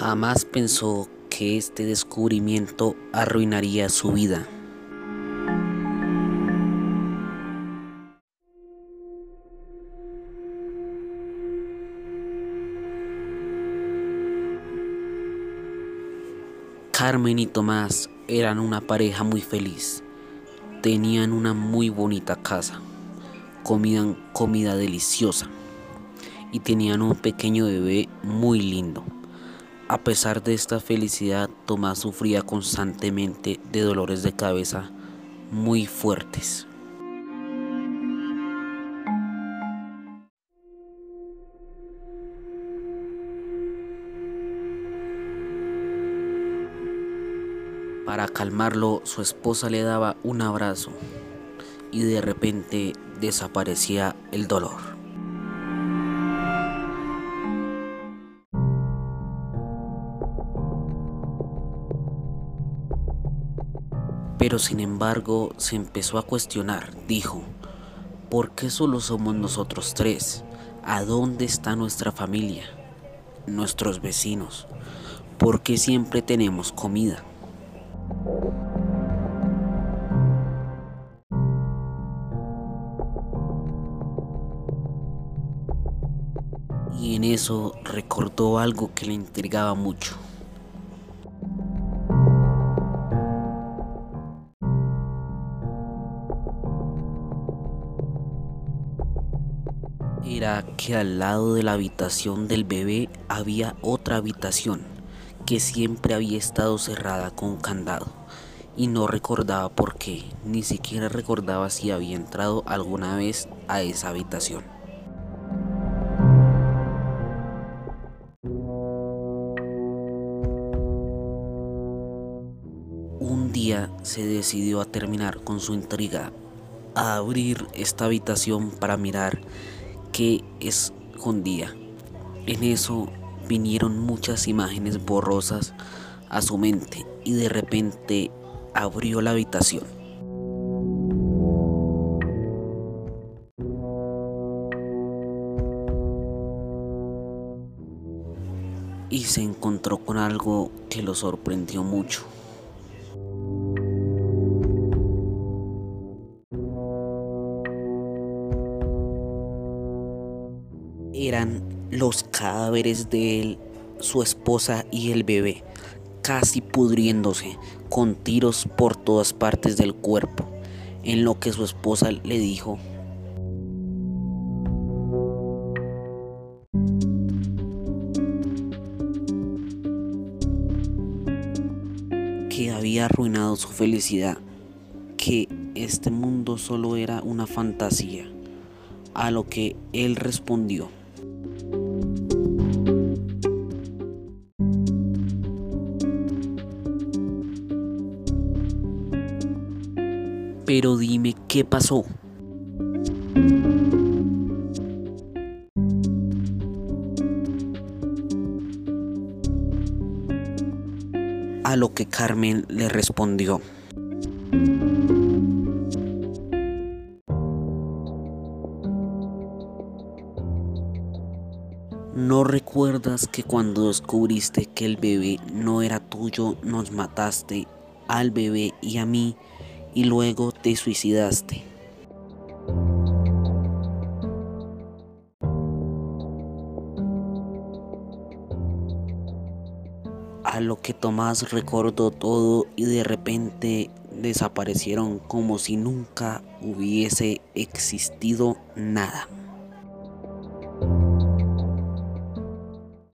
Jamás pensó que este descubrimiento arruinaría su vida. Carmen y Tomás eran una pareja muy feliz. Tenían una muy bonita casa, comían comida deliciosa y tenían un pequeño bebé muy lindo. A pesar de esta felicidad, Tomás sufría constantemente de dolores de cabeza muy fuertes. Para calmarlo, su esposa le daba un abrazo y de repente desaparecía el dolor. Pero sin embargo se empezó a cuestionar, dijo, ¿por qué solo somos nosotros tres? ¿A dónde está nuestra familia? Nuestros vecinos. ¿Por qué siempre tenemos comida? Y en eso recordó algo que le intrigaba mucho. Era que al lado de la habitación del bebé había otra habitación que siempre había estado cerrada con candado y no recordaba por qué, ni siquiera recordaba si había entrado alguna vez a esa habitación. Un día se decidió a terminar con su intriga, a abrir esta habitación para mirar qué escondía. En eso vinieron muchas imágenes borrosas a su mente y de repente abrió la habitación. Y se encontró con algo que lo sorprendió mucho. Eran los cadáveres de él, su esposa y el bebé, casi pudriéndose, con tiros por todas partes del cuerpo, en lo que su esposa le dijo. que había arruinado su felicidad, que este mundo solo era una fantasía, a lo que él respondió. Pero dime qué pasó. A lo que Carmen le respondió. ¿No recuerdas que cuando descubriste que el bebé no era tuyo, nos mataste al bebé y a mí y luego te suicidaste? A lo que Tomás recordó todo y de repente desaparecieron como si nunca hubiese existido nada.